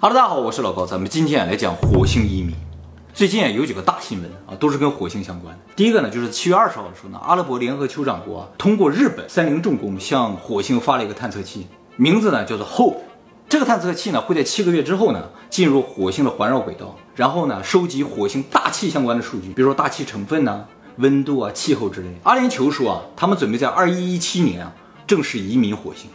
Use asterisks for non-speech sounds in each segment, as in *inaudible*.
哈喽，大家好，我是老高，咱们今天来讲火星移民。最近啊有几个大新闻啊，都是跟火星相关的。第一个呢，就是七月二十号的时候呢，阿拉伯联合酋长国啊通过日本三菱重工向火星发了一个探测器，名字呢叫做 Hope。这个探测器呢会在七个月之后呢进入火星的环绕轨道，然后呢收集火星大气相关的数据，比如说大气成分呐、温度啊、气候之类。阿联酋说啊，他们准备在二一一七年啊正式移民火星。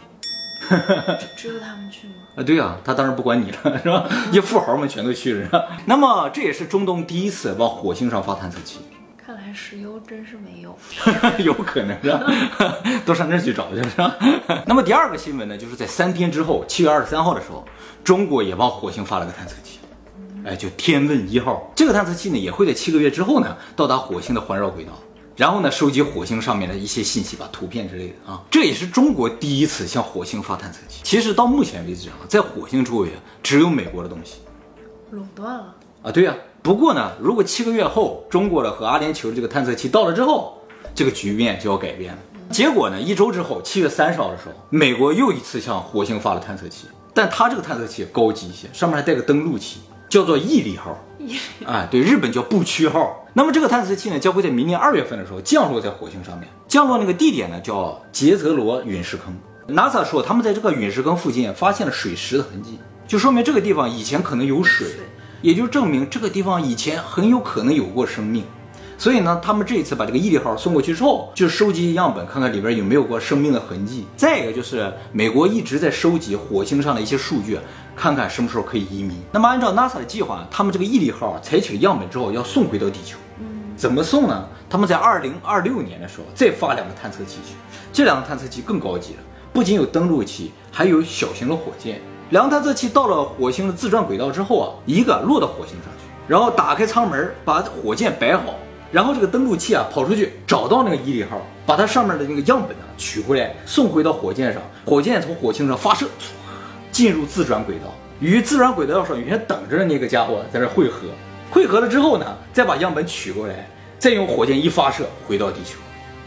*laughs* 只有他们去吗？啊，对啊，他当然不管你了，是吧？*laughs* 一富豪们全都去了。是吧那么这也是中东第一次往火星上发探测器，看来石油真是没有。*laughs* 有可能是吧？*laughs* 都上那儿去找去了，是吧？那么第二个新闻呢，就是在三天之后，七月二十三号的时候，中国也往火星发了个探测器，哎，就天问一号。这个探测器呢，也会在七个月之后呢，到达火星的环绕轨道。然后呢，收集火星上面的一些信息吧，图片之类的啊，这也是中国第一次向火星发探测器。其实到目前为止啊，在火星周围啊，只有美国的东西垄断了，啊。对呀、不过呢，如果七个月后中国的和阿联酋的这个探测器到了之后，这个局面就要改变了。结果呢，一周之后，七月三十号的时候，美国又一次向火星发了探测器，但它这个探测器高级一些，上面还带个登陆器，叫做毅力号。*laughs* 哎，对，日本叫不屈号。那么这个探测器呢，将会在明年二月份的时候降落在火星上面。降落那个地点呢，叫杰泽罗陨石坑。NASA 说，他们在这个陨石坑附近发现了水石的痕迹，就说明这个地方以前可能有水，水也就证明这个地方以前很有可能有过生命。所以呢，他们这一次把这个毅力号送过去之后，就收集样本，看看里边有没有过生命的痕迹。再一个就是美国一直在收集火星上的一些数据，看看什么时候可以移民。那么按照 NASA 的计划，他们这个毅力号采取了样本之后要送回到地球。怎么送呢？他们在二零二六年的时候再发两个探测器去，这两个探测器更高级了，不仅有登陆器，还有小型的火箭。两个探测器到了火星的自转轨道之后啊，一个落到火星上去，然后打开舱门，把火箭摆好，然后这个登陆器啊跑出去找到那个毅力号，把它上面的那个样本呢取回来，送回到火箭上，火箭从火星上发射，进入自转轨道，与自转轨道上原先等着的那个家伙在这汇合，汇合了之后呢，再把样本取过来，再用火箭一发射回到地球。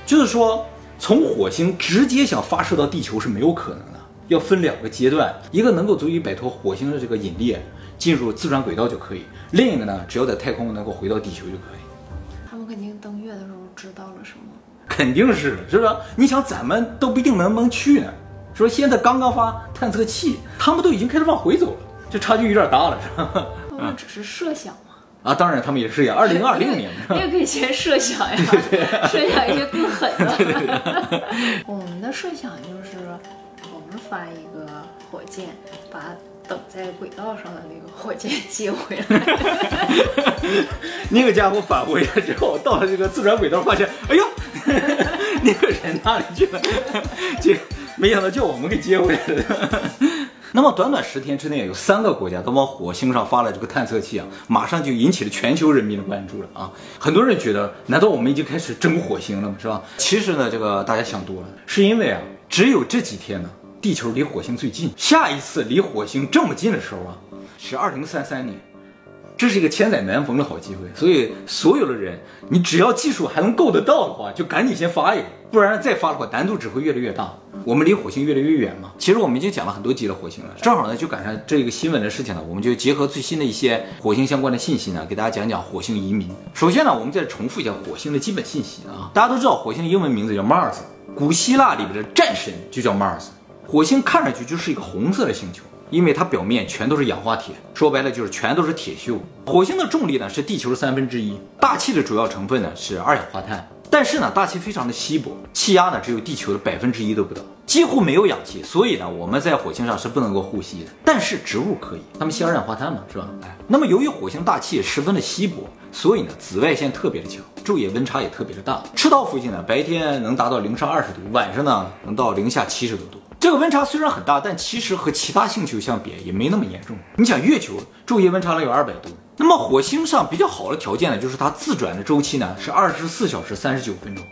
就是说，从火星直接想发射到地球是没有可能的，要分两个阶段，一个能够足以摆脱火星的这个引力，进入自转轨道就可以；另一个呢，只要在太空能够回到地球就可以。肯定是的，是吧？你想，咱们都不一定能不能去呢。说现在刚刚发探测器，他们都已经开始往回走了，这差距有点大了，是吧？他们只是设想嘛，啊，当然他们也是呀，二零二零年你也可以先设想呀，*laughs* 设想一些更狠的。*laughs* *laughs* 我们的设想就是，我们发一个火箭，把等在轨道上的那个火箭 *laughs* 接回来。那个家伙返回来之后，到了这个自转轨道，发现，哎呦，*laughs* 那个人哪里去了？这没想到叫我们给接回来了。*laughs* 那么短短十天之内，有三个国家都往火星上发了这个探测器啊，马上就引起了全球人民的关注了啊！很多人觉得，难道我们已经开始争火星了吗？是吧？其实呢，这个大家想多了，是因为啊，只有这几天呢，地球离火星最近，下一次离火星这么近的时候啊，是二零三三年。这是一个千载难逢的好机会，所以所有的人，你只要技术还能够得到的话，就赶紧先发一个，不然再发的话，难度只会越来越大。我们离火星越来越远嘛。其实我们已经讲了很多集的火星了，正好呢就赶上这个新闻的事情呢，我们就结合最新的一些火星相关的信息呢，给大家讲讲火星移民。首先呢，我们再重复一下火星的基本信息啊，大家都知道火星的英文名字叫 Mars，古希腊里边的战神就叫 Mars。火星看上去就是一个红色的星球，因为它表面全都是氧化铁，说白了就是全都是铁锈。火星的重力呢是地球的三分之一，大气的主要成分呢是二氧化碳，但是呢大气非常的稀薄，气压呢只有地球的百分之一都不到，几乎没有氧气，所以呢我们在火星上是不能够呼吸的。但是植物可以，它们吸二氧化碳嘛，是吧？哎，那么由于火星大气十分的稀薄，所以呢紫外线特别的强，昼夜温差也特别的大。赤道附近呢白天能达到零上二十度，晚上呢能到零下七十多度。这个温差虽然很大，但其实和其他星球相比也没那么严重。你想，月球昼夜温差能有二百度，那么火星上比较好的条件呢，就是它自转的周期呢是二十四小时三十九分钟，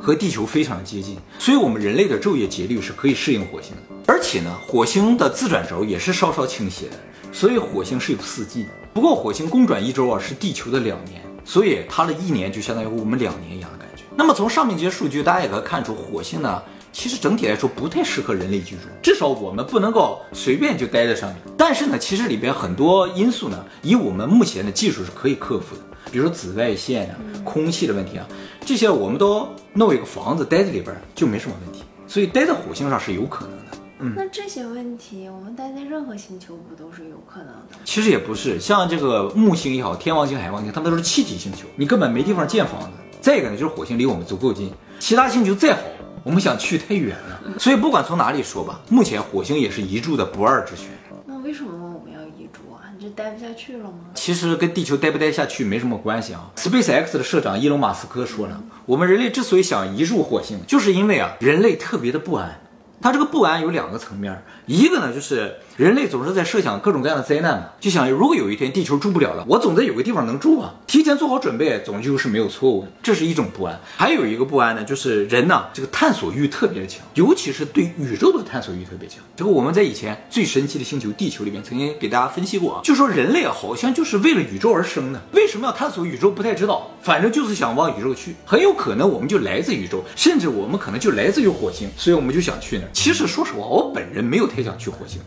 和地球非常的接近，所以我们人类的昼夜节律是可以适应火星的。而且呢，火星的自转轴也是稍稍倾斜的，所以火星是有四季的。不过火星公转一周啊是地球的两年，所以它的一年就相当于我们两年一样的感觉。那么从上面这些数据，大家也可以看出，火星呢其实整体来说不太适合人类居住，至少我们不能够随便就待在上面。但是呢，其实里边很多因素呢，以我们目前的技术是可以克服的，比如说紫外线啊、空气的问题啊，这些我们都弄一个房子待在里边就没什么问题。所以待在火星上是有可能的。嗯那这些问题，我们待在任何星球不都是有可能的？其实也不是，像这个木星也好，天王星、海王星，它们都是气体星球，你根本没地方建房子。再一个呢，就是火星离我们足够近，其他星球再好。我们想去太远了，所以不管从哪里说吧，目前火星也是移住的不二之选。那为什么我们要移住啊？你这待不下去了吗？其实跟地球待不待下去没什么关系啊。SpaceX 的社长伊隆马斯克说了，我们人类之所以想移住火星，就是因为啊，人类特别的不安。他这个不安有两个层面，一个呢就是人类总是在设想各种各样的灾难嘛，就想如果有一天地球住不了了，我总得有个地方能住啊，提前做好准备，总究是没有错误的，这是一种不安。还有一个不安呢，就是人呢这个探索欲特别的强，尤其是对宇宙的探索欲特别强。这个我们在以前最神奇的星球地球里面曾经给大家分析过啊，就说人类啊好像就是为了宇宙而生的，为什么要探索宇宙不太知道，反正就是想往宇宙去，很有可能我们就来自宇宙，甚至我们可能就来自于火星，所以我们就想去那儿。其实说实话，我本人没有太想去火星。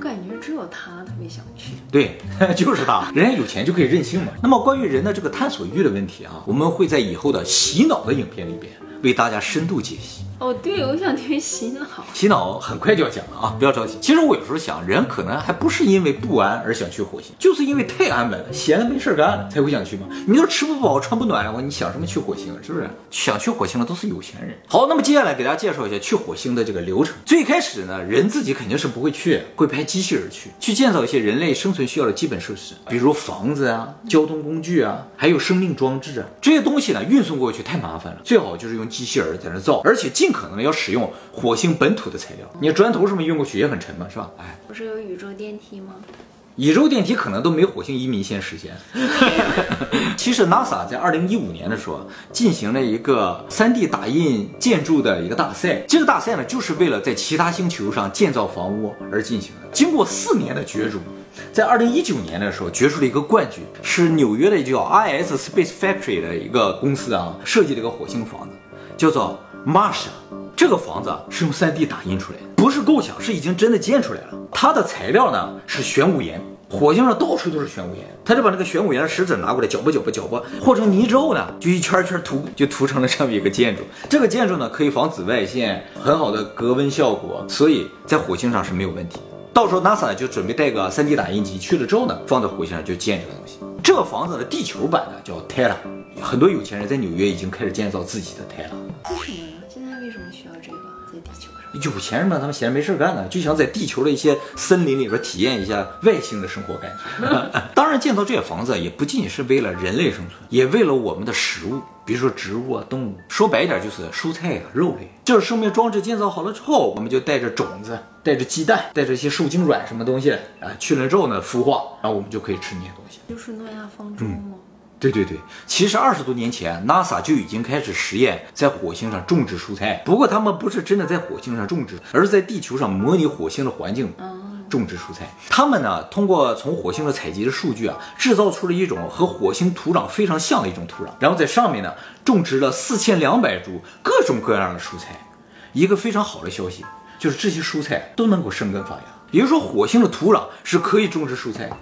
我感觉只有他特别想去。对，*laughs* 就是他，人家有钱就可以任性嘛。那么关于人的这个探索欲的问题啊，我们会在以后的洗脑的影片里边为大家深度解析。哦，对，我想听洗脑。*laughs* 洗脑很快就要讲了啊，不要着急。其实我有时候想，人可能还不是因为不安而想去火星，就是因为太安稳了，闲的没事干了才会想去嘛。你都吃不饱穿不暖的话，你想什么去火星？是不是？想去火星的都是有钱人。好，那么接下来给大家介绍一下去火星的这个流程。最开始呢，人自己肯定是不会去，会派机器人去，去建造一些人类生存需要的基本设施，比如房子啊、交通工具啊，还有生命装置啊。这些东西呢，运送过去太麻烦了，最好就是用机器人在那造，而且尽可能的要使用。火星本土的材料，你砖头什么运过去也很沉嘛，是吧？哎，不是有宇宙电梯吗？宇宙电梯可能都没火星移民先实现。*laughs* 其实 NASA 在二零一五年的时候进行了一个 3D 打印建筑的一个大赛，这个大赛呢就是为了在其他星球上建造房屋而进行的。经过四年的角逐，在二零一九年的时候决出了一个冠军，是纽约的叫 IS Space Factory 的一个公司啊设计了一个火星房子，叫做 Mars。这个房子是用 3D 打印出来的，不是构想，是已经真的建出来了。它的材料呢是玄武岩，火星上到处都是玄武岩，他就把那个玄武岩的石子拿过来搅和搅和搅和，和成泥之后呢，就一圈圈涂，就涂成了这么一个建筑。这个建筑呢可以防紫外线，很好的隔温效果，所以在火星上是没有问题。到时候 NASA 就准备带个 3D 打印机去了之后呢，放在火星上就建这个东西。这个房子的地球版呢叫 t e l a 很多有钱人在纽约已经开始建造自己的 t e l a 为什么？现在为什么需要这个在地球？有钱人嘛，他们闲着没事干呢，就想在地球的一些森林里边体验一下外星的生活感觉。*laughs* 当然，建造这些房子也不仅仅是为了人类生存，也为了我们的食物，比如说植物啊、动物。说白一点，就是蔬菜啊、肉类。就是生命装置建造好了之后，我们就带着种子、带着鸡蛋、带着一些受精卵什么东西啊，去了之后呢，孵化，然后我们就可以吃那些东西。就是诺亚方舟吗？对对对，其实二十多年前，NASA 就已经开始实验在火星上种植蔬菜。不过他们不是真的在火星上种植，而是在地球上模拟火星的环境种植蔬菜。他们呢，通过从火星的采集的数据啊，制造出了一种和火星土壤非常像的一种土壤，然后在上面呢种植了四千两百株各种各样的蔬菜。一个非常好的消息就是这些蔬菜都能够生根发芽，也就是说火星的土壤是可以种植蔬菜的。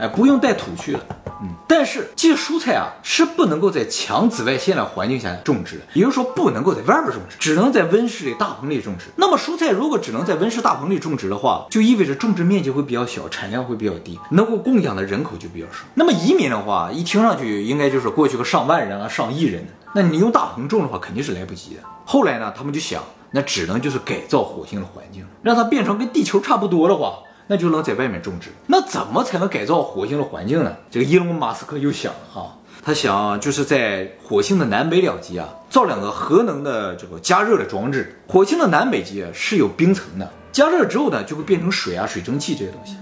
哎，不用带土去了，嗯，但是这些蔬菜啊是不能够在强紫外线的环境下种植的，也就是说不能够在外边种植，只能在温室里大棚里种植。那么蔬菜如果只能在温室大棚里种植的话，就意味着种植面积会比较小，产量会比较低，能够供养的人口就比较少。那么移民的话，一听上去应该就是过去个上万人啊，上亿人的，那你用大棚种的话肯定是来不及的。后来呢，他们就想，那只能就是改造火星的环境，让它变成跟地球差不多的话。那就能在外面种植。那怎么才能改造火星的环境呢？这个伊隆马斯克又想了哈，他想就是在火星的南北两极啊，造两个核能的这个加热的装置。火星的南北极是有冰层的，加热之后呢，就会变成水啊、水蒸气这些东西。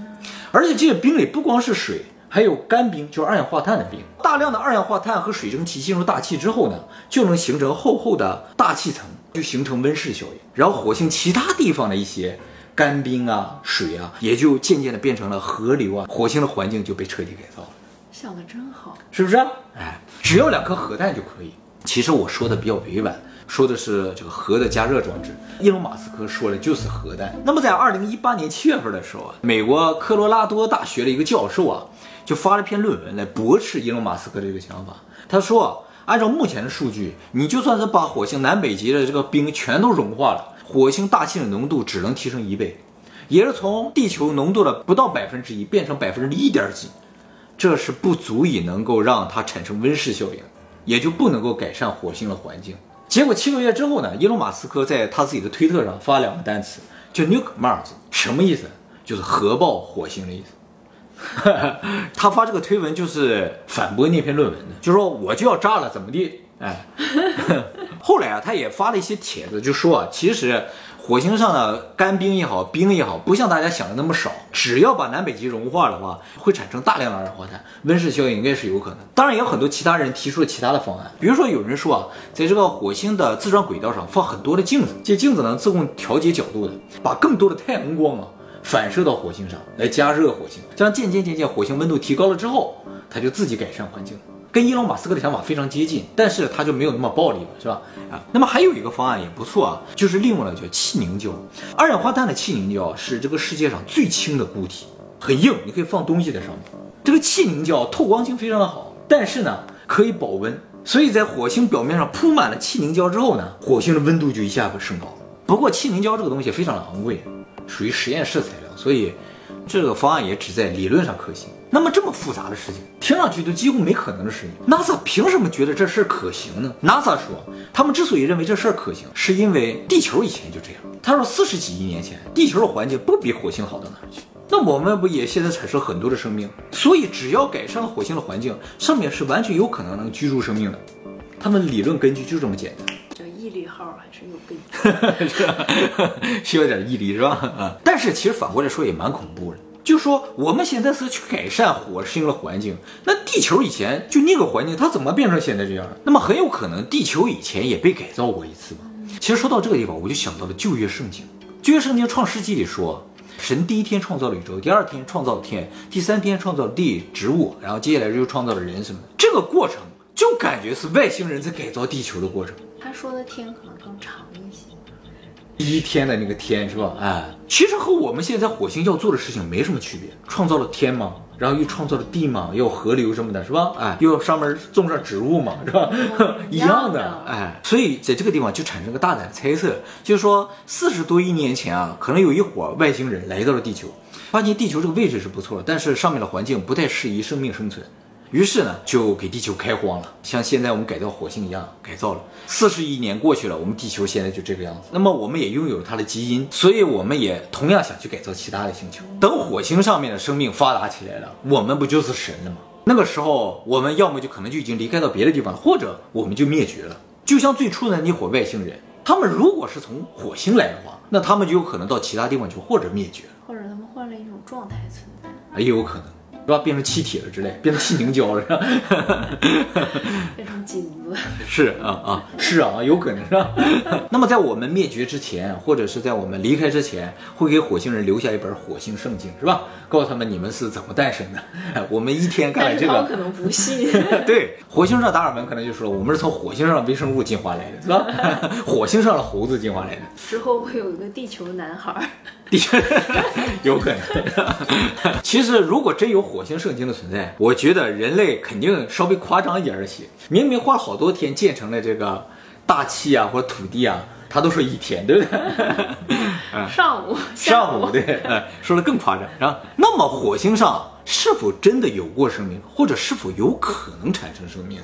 而且这些冰里不光是水，还有干冰，就是二氧化碳的冰。大量的二氧化碳和水蒸气进入大气之后呢，就能形成厚厚的大气层，就形成温室效应。然后火星其他地方的一些。干冰啊，水啊，也就渐渐的变成了河流啊，火星的环境就被彻底改造了。想的真好，是不是？哎，只要两颗核弹就可以。其实我说的比较委婉，说的是这个核的加热装置。伊隆马斯克说的就是核弹。那么在二零一八年七月份的时候啊，美国科罗拉多大学的一个教授啊，就发了篇论文来驳斥伊隆马斯克这个想法。他说，按照目前的数据，你就算是把火星南北极的这个冰全都融化了，火星大气的浓度只能提升一倍，也是从地球浓度的不到百分之一变成百分之一点几。这是不足以能够让它产生温室效应，也就不能够改善火星的环境。结果七个月之后呢，伊隆马斯克在他自己的推特上发两个单词，叫 Nuke Mars，什么意思？就是核爆火星的意思。*laughs* 他发这个推文就是反驳那篇论文的，就说我就要炸了，怎么地？哎，*laughs* 后来啊，他也发了一些帖子，就说啊，其实。火星上的干冰也好，冰也好，不像大家想的那么少。只要把南北极融化的话，会产生大量的二氧化碳，温室效应应该是有可能。当然，也有很多其他人提出了其他的方案，比如说有人说啊，在这个火星的自转轨道上放很多的镜子，这镜子能自动调节角度的，把更多的太阳光啊反射到火星上来加热火星，这样渐渐渐渐火星温度提高了之后，它就自己改善环境。跟伊隆马斯克的想法非常接近，但是他就没有那么暴力了，是吧？啊，那么还有一个方案也不错啊，就是利用了叫气凝胶。二氧化碳的气凝胶是这个世界上最轻的固体，很硬，你可以放东西在上面。这个气凝胶透光性非常的好，但是呢可以保温，所以在火星表面上铺满了气凝胶之后呢，火星的温度就一下子升高。不过气凝胶这个东西非常的昂贵，属于实验室材料，所以这个方案也只在理论上可行。那么这么复杂的事情，听上去都几乎没可能的事情，NASA 凭什么觉得这事儿可行呢？NASA 说，他们之所以认为这事儿可行，是因为地球以前就这样。他说，四十几亿年前，地球的环境不比火星好到哪儿去。那我们不也现在产生很多的生命？所以只要改善了火星的环境，上面是完全有可能能居住生命的。他们理论根据就这么简单。这毅力号还是有根据，是吧？需要点毅力是吧？啊，但是其实反过来说也蛮恐怖的。就说我们现在是去改善火星的环境，那地球以前就那个环境，它怎么变成现在这样？那么很有可能地球以前也被改造过一次嘛。其实说到这个地方，我就想到了旧约圣经。旧约圣经创世纪里说，神第一天创造了宇宙，第二天创造了天，第三天创造了地、植物，然后接下来又创造了人什么的。这个过程就感觉是外星人在改造地球的过程。他说的天可能更长一天的那个天是吧？哎，其实和我们现在火星要做的事情没什么区别，创造了天嘛，然后又创造了地嘛，又有河流什么的，是吧？哎，又上面种上植物嘛，是吧？*laughs* 一样的，哎，所以在这个地方就产生个大胆猜测，就是说四十多亿年前啊，可能有一伙外星人来到了地球，发现地球这个位置是不错的，但是上面的环境不太适宜生命生存。于是呢，就给地球开荒了，像现在我们改造火星一样改造了。四十亿年过去了，我们地球现在就这个样子。那么我们也拥有了它的基因，所以我们也同样想去改造其他的星球。等火星上面的生命发达起来了，我们不就是神了吗？那个时候，我们要么就可能就已经离开到别的地方了，或者我们就灭绝了。就像最初的那伙外星人，他们如果是从火星来的话，那他们就有可能到其他地方去，或者灭绝，或者他们换了一种状态存在，也有可能。是吧？变成气体了之类，变成气凝胶了，是吧？*laughs* 变成金子。是啊啊，是啊，有可能是吧？*laughs* 那么在我们灭绝之前，或者是在我们离开之前，会给火星人留下一本火星圣经，是吧？告诉他们你们是怎么诞生的。*laughs* 我们一天干了这个，可能不信。对，火星上达尔文可能就说我们是从火星上微生物进化来的，是吧？火星上的猴子进化来的。之后会有一个地球男孩。的 *laughs* 确有可能。*laughs* 其实，如果真有火星圣经的存在，我觉得人类肯定稍微夸张一点儿写。明明花了好多天建成了这个大气啊，或者土地啊，他都说一天，对不对？*laughs* 上午，上午，对，说的更夸张。然后，那么火星上是否真的有过生命，或者是否有可能产生生命？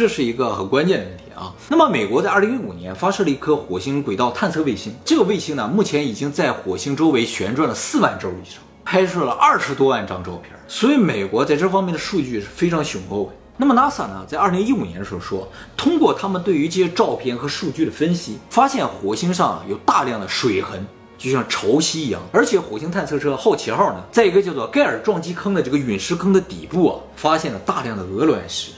这是一个很关键的问题啊。那么，美国在二零一五年发射了一颗火星轨道探测卫星，这个卫星呢，目前已经在火星周围旋转了四万周以上，拍摄了二十多万张照片。所以，美国在这方面的数据是非常雄厚的。那么，NASA 呢，在二零一五年的时候说，通过他们对于这些照片和数据的分析，发现火星上有大量的水痕，就像潮汐一样。而且，火星探测车好奇号呢，在一个叫做盖尔撞击坑的这个陨石坑的底部啊，发现了大量的鹅卵石。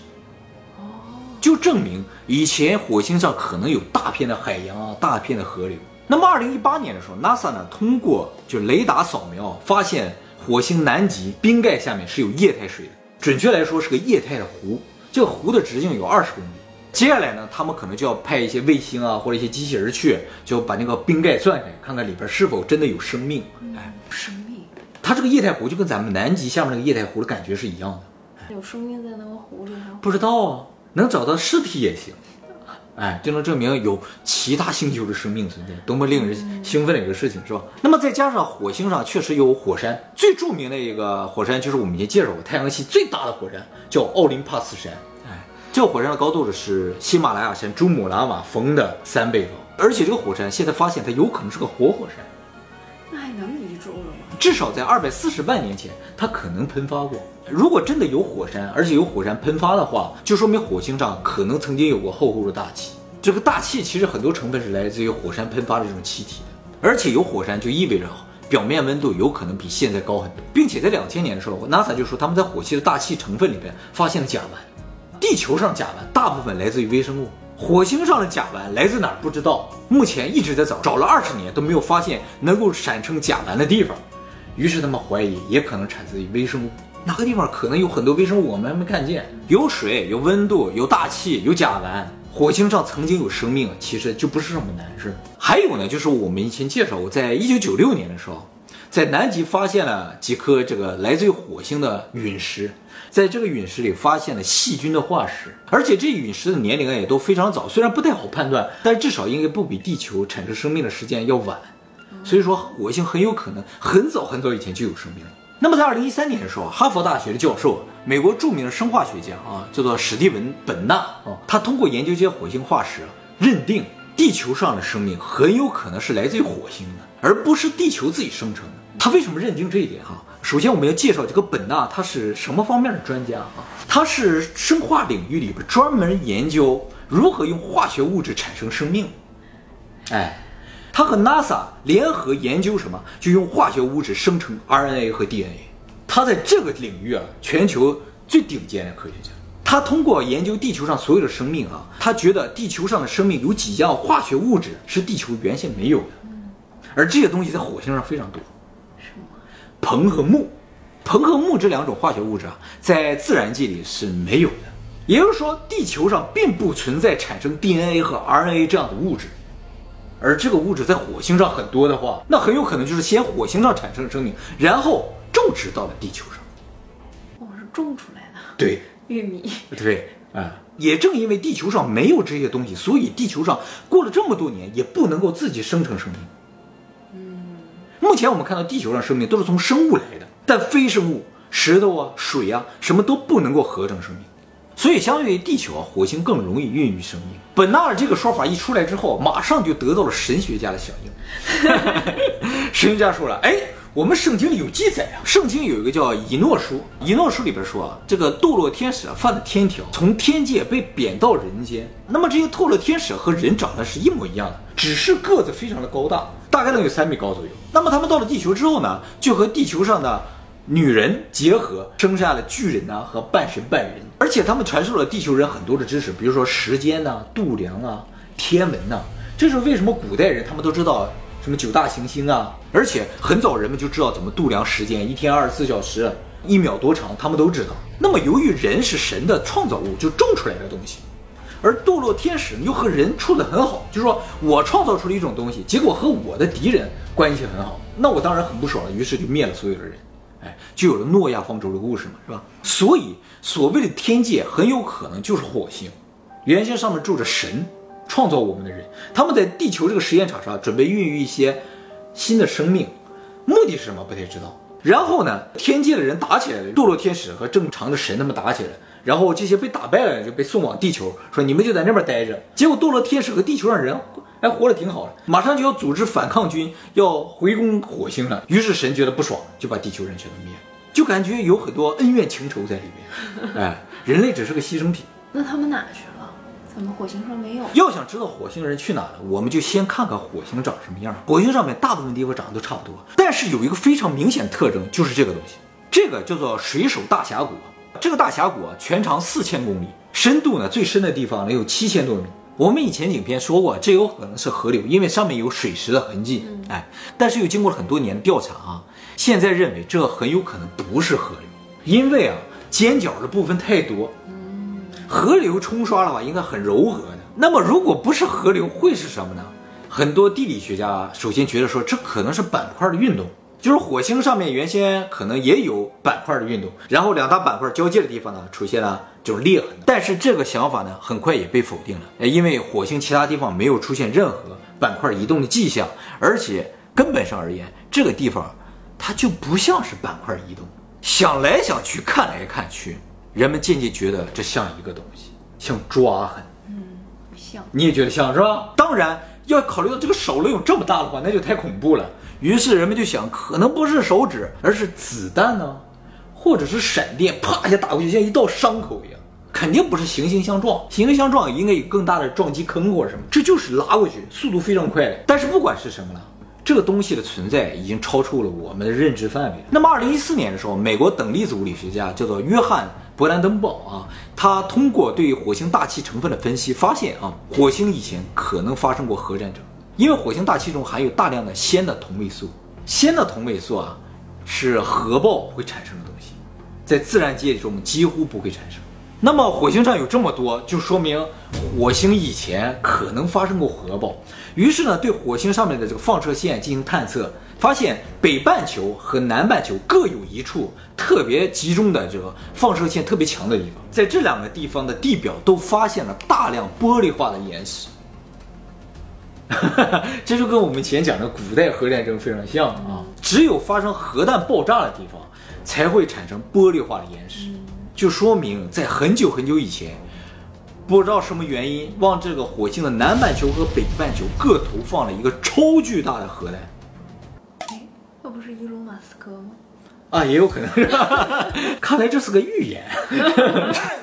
就证明以前火星上可能有大片的海洋啊，大片的河流。那么，二零一八年的时候，NASA 呢通过就雷达扫描，发现火星南极冰盖下面是有液态水的，准确来说是个液态的湖。这个湖的直径有二十公里，接下来呢，他们可能就要派一些卫星啊，或者一些机器人去，就把那个冰盖钻开，看看里边是否真的有生命。哎，生命，它这个液态湖就跟咱们南极下面那个液态湖的感觉是一样的。有生命在那个湖里吗？不知道啊，能找到尸体也行。哎，就能证明有其他星球的生命存在，多么令人兴奋的一个事情，是吧？那么再加上火星上确实有火山，最著名的一个火山就是我们已经介绍过，太阳系最大的火山叫奥林帕斯山。哎，这个火山的高度是喜马拉雅山珠穆朗玛峰的三倍高，而且这个火山现在发现它有可能是个活火山。能移住了吗？至少在二百四十万年前，它可能喷发过。如果真的有火山，而且有火山喷发的话，就说明火星上可能曾经有过厚厚的大气。这个大气其实很多成分是来自于火山喷发的这种气体的，而且有火山就意味着表面温度有可能比现在高很多，并且在两千年的时候，NASA 就说他们在火星的大气成分里边发现了甲烷。地球上甲烷大部分来自于微生物，火星上的甲烷来自哪儿不知道，目前一直在找，找了二十年都没有发现能够产生甲烷的地方，于是他们怀疑也可能产自于微生物。哪个地方可能有很多微生物？我们还没看见？有水，有温度，有大气，有甲烷。火星上曾经有生命，其实就不是什么难事。还有呢，就是我们以前介绍过，在一九九六年的时候，在南极发现了几颗这个来自于火星的陨石，在这个陨石里发现了细菌的化石，而且这陨石的年龄也都非常早，虽然不太好判断，但至少应该不比地球产生生命的时间要晚。所以说，火星很有可能很早很早以前就有生命了。那么在二零一三年的时候，哈佛大学的教授，美国著名的生化学家啊，叫做史蒂文·本纳啊，他通过研究这些火星化石，认定地球上的生命很有可能是来自于火星的，而不是地球自己生成的。他为什么认定这一点？哈，首先我们要介绍这个本纳他是什么方面的专家啊？他是生化领域里边专门研究如何用化学物质产生生命。哎。他和 NASA 联合研究什么？就用化学物质生成 RNA 和 DNA。他在这个领域啊，全球最顶尖的科学家。他通过研究地球上所有的生命啊，他觉得地球上的生命有几样化学物质是地球原先没有的，而这些东西在火星上非常多。硼和钼。硼和钼这两种化学物质啊，在自然界里是没有的。也就是说，地球上并不存在产生 DNA 和 RNA 这样的物质。而这个物质在火星上很多的话，那很有可能就是先火星上产生生命，然后种植到了地球上。哦，是种出来的。对，*laughs* 玉米。对，啊，也正因为地球上没有这些东西，所以地球上过了这么多年也不能够自己生成生命。目前我们看到地球上生命都是从生物来的，但非生物，石头啊、水啊，什么都不能够合成生命。所以，相对于地球啊，火星更容易孕育生命。本纳尔这个说法一出来之后，马上就得到了神学家的响应。*laughs* 神学家说了：“哎，我们圣经里有记载啊，圣经有一个叫以诺书，以诺书里边说啊，这个堕落天使犯了天条，从天界被贬到人间。那么这些堕落天使和人长得是一模一样的，只是个子非常的高大，大概能有三米高左右。那么他们到了地球之后呢，就和地球上的。”女人结合生下了巨人呐和半神半人，而且他们传授了地球人很多的知识，比如说时间呐、度量啊、天文呐。这是为什么古代人他们都知道什么九大行星啊？而且很早人们就知道怎么度量时间，一天二十四小时，一秒多长，他们都知道。那么由于人是神的创造物，就种出来的东西，而堕落天使又和人处得很好，就是说我创造出了一种东西，结果和我的敌人关系很好，那我当然很不爽了，于是就灭了所有的人。哎，就有了诺亚方舟的故事嘛，是吧？所以所谓的天界很有可能就是火星，原先上面住着神，创造我们的人，他们在地球这个实验场上准备孕育一些新的生命，目的是什么不太知道。然后呢，天界的人打起来了，堕落天使和正常的神他们打起来，然后这些被打败了就被送往地球，说你们就在那边待着。结果堕落天使和地球上人。还活得挺好的，马上就要组织反抗军，要回攻火星了。于是神觉得不爽，就把地球人全都灭了，就感觉有很多恩怨情仇在里面。*laughs* 哎，人类只是个牺牲品。那他们哪去了？怎么火星上没有。要想知道火星人去哪了，我们就先看看火星长什么样。火星上面大部分地方长得都差不多，但是有一个非常明显的特征，就是这个东西，这个叫做水手大峡谷。这个大峡谷啊，全长四千公里，深度呢最深的地方能有七千多米。我们以前影片说过，这有可能是河流，因为上面有水石的痕迹。哎，但是又经过了很多年的调查啊，现在认为这很有可能不是河流，因为啊尖角的部分太多，河流冲刷的话，应该很柔和的。那么如果不是河流，会是什么呢？很多地理学家首先觉得说，这可能是板块的运动，就是火星上面原先可能也有板块的运动，然后两大板块交界的地方呢，出现了这种裂痕。但是这个想法呢，很快也被否定了，因为火星其他地方没有出现任何板块移动的迹象，而且根本上而言，这个地方它就不像是板块移动。想来想去，看来看去，人们渐渐觉得这像一个东西，像抓痕。嗯，像。你也觉得像是吧？当然，要考虑到这个手能有这么大的话，那就太恐怖了。于是人们就想，可能不是手指，而是子弹呢，或者是闪电，啪一下打过去，像一道伤口一样。肯定不是行星相撞，行星相撞应该有更大的撞击坑或者什么，这就是拉过去，速度非常快的。但是不管是什么了。这个东西的存在已经超出了我们的认知范围。那么，二零一四年的时候，美国等粒子物理学家叫做约翰伯兰登堡啊，他通过对火星大气成分的分析，发现啊，火星以前可能发生过核战争，因为火星大气中含有大量的氙的同位素。氙的同位素啊，是核爆会产生的东西，在自然界中几乎不会产生。那么火星上有这么多，就说明火星以前可能发生过核爆。于是呢，对火星上面的这个放射线进行探测，发现北半球和南半球各有一处特别集中的这个放射线特别强的地方，在这两个地方的地表都发现了大量玻璃化的岩石。*laughs* 这就跟我们以前讲的古代核战争非常像啊！只有发生核弹爆炸的地方，才会产生玻璃化的岩石。就说明在很久很久以前，不知道什么原因，往这个火星的南半球和北半球各投放了一个超巨大的核弹。哎，那不是伊隆马斯克吗？啊，也有可能是。*laughs* 看来这是个预言。*laughs*